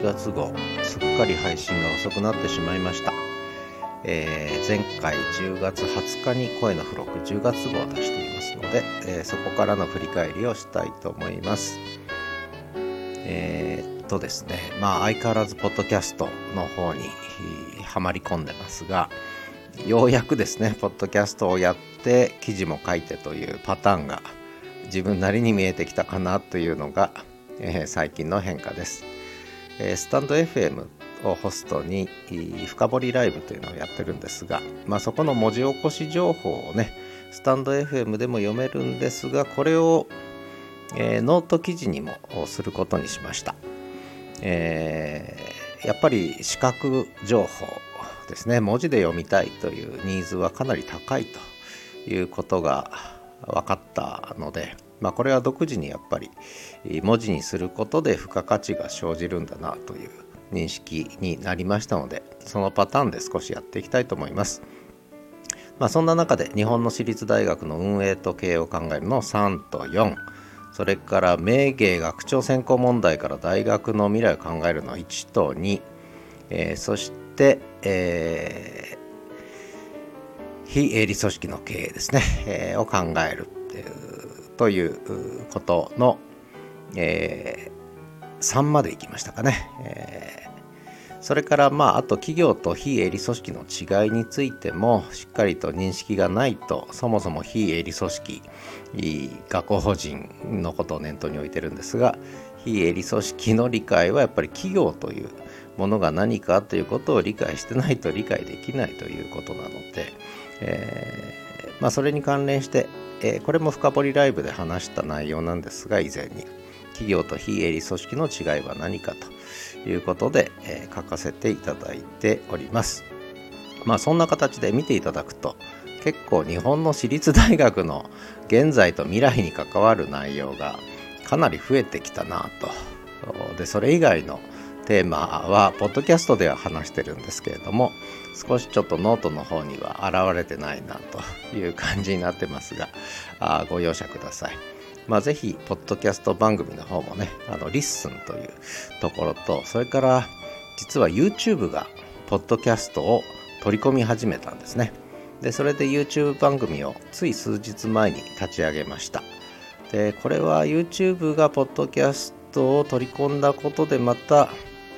月号すっかり配信が遅くなってしまいましたえー、前回10月20日に声の付録10月号を出していますので、えー、そこからの振り返りをしたいと思います。えー、っとですね、まあ相変わらずポッドキャストの方にはまり込んでますが、ようやくですね、ポッドキャストをやって記事も書いてというパターンが自分なりに見えてきたかなというのが、えー、最近の変化です。え、スタンド FM をホストに深掘りライブというのをやってるんですが、まあ、そこの文字起こし情報をねスタンド FM でも読めるんですがこれを、えー、ノート記事にもすることにしました、えー、やっぱり視覚情報ですね。文字で読みたいというニーズはかなり高いということが分かったので、まあ、これは独自にやっぱり文字にすることで付加価値が生じるんだなという認識になりましたのでそのパターンで少しやっていきたいと思います。まあ、そんな中で日本の私立大学の運営と経営を考えるの3と4それから名芸学長選考問題から大学の未来を考えるの1と2、えー、そして、えー、非営利組織の経営ですね、えー、を考えるっていうということの、え3までいきましたかね。えー、それからまああと企業と非営利組織の違いについてもしっかりと認識がないとそもそも非営利組織学校法人のことを念頭に置いてるんですが非営利組織の理解はやっぱり企業というものが何かということを理解してないと理解できないということなので、えー、まあ、それに関連して、えー、これも深掘りライブで話した内容なんですが以前に。企業と非営利組織の違いは何かということで、えー、書かせていただいております。まあそんな形で見ていただくと結構日本の私立大学の現在と未来に関わる内容がかなり増えてきたなと。でそれ以外のテーマはポッドキャストでは話してるんですけれども少しちょっとノートの方には現れてないなという感じになってますが あご容赦ください。まあ、ぜひ、ポッドキャスト番組の方もね、あの、 LISTEN というところと、それから、実は YouTube が、ポッドキャストを取り込み始めたんですね。で、それで YouTube 番組をつい数日前に立ち上げました。で、これは YouTube がポッドキャストを取り込んだことでまた、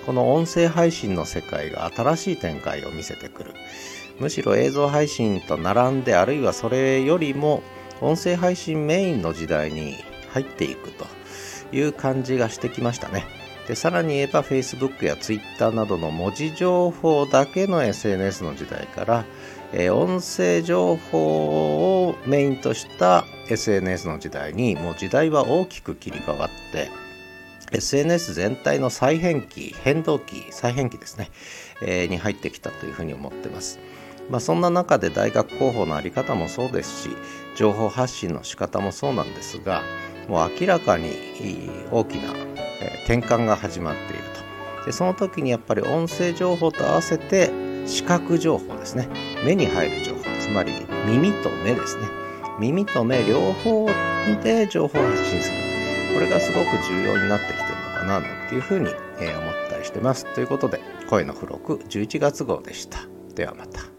この音声配信の世界が新しい展開を見せてくる。むしろ映像配信と並んで、あるいはそれよりも、音声配信メインの時代に入っていくという感じがしてきましたね。でさらに言えば Facebook や Twitter などの文字情報だけの SNS の時代から、えー、音声情報をメインとした SNS の時代にもう時代は大きく切り替わって SNS 全体の再編期変動期再編期ですね、えー、に入ってきたというふうに思ってます。まあ、そんな中で大学広報の在り方もそうですし情報発信の仕方もそうなんですがもう明らかに大きな転換が始まっていると。でその時にやっぱり音声情報と合わせて視覚情報ですね。目に入る情報つまり耳と目ですね。耳と目両方で情報を発信する。これがすごく重要になってきてるのかななんていうふうに思ったりしてます。ということで声の付録11月号でした。ではまた。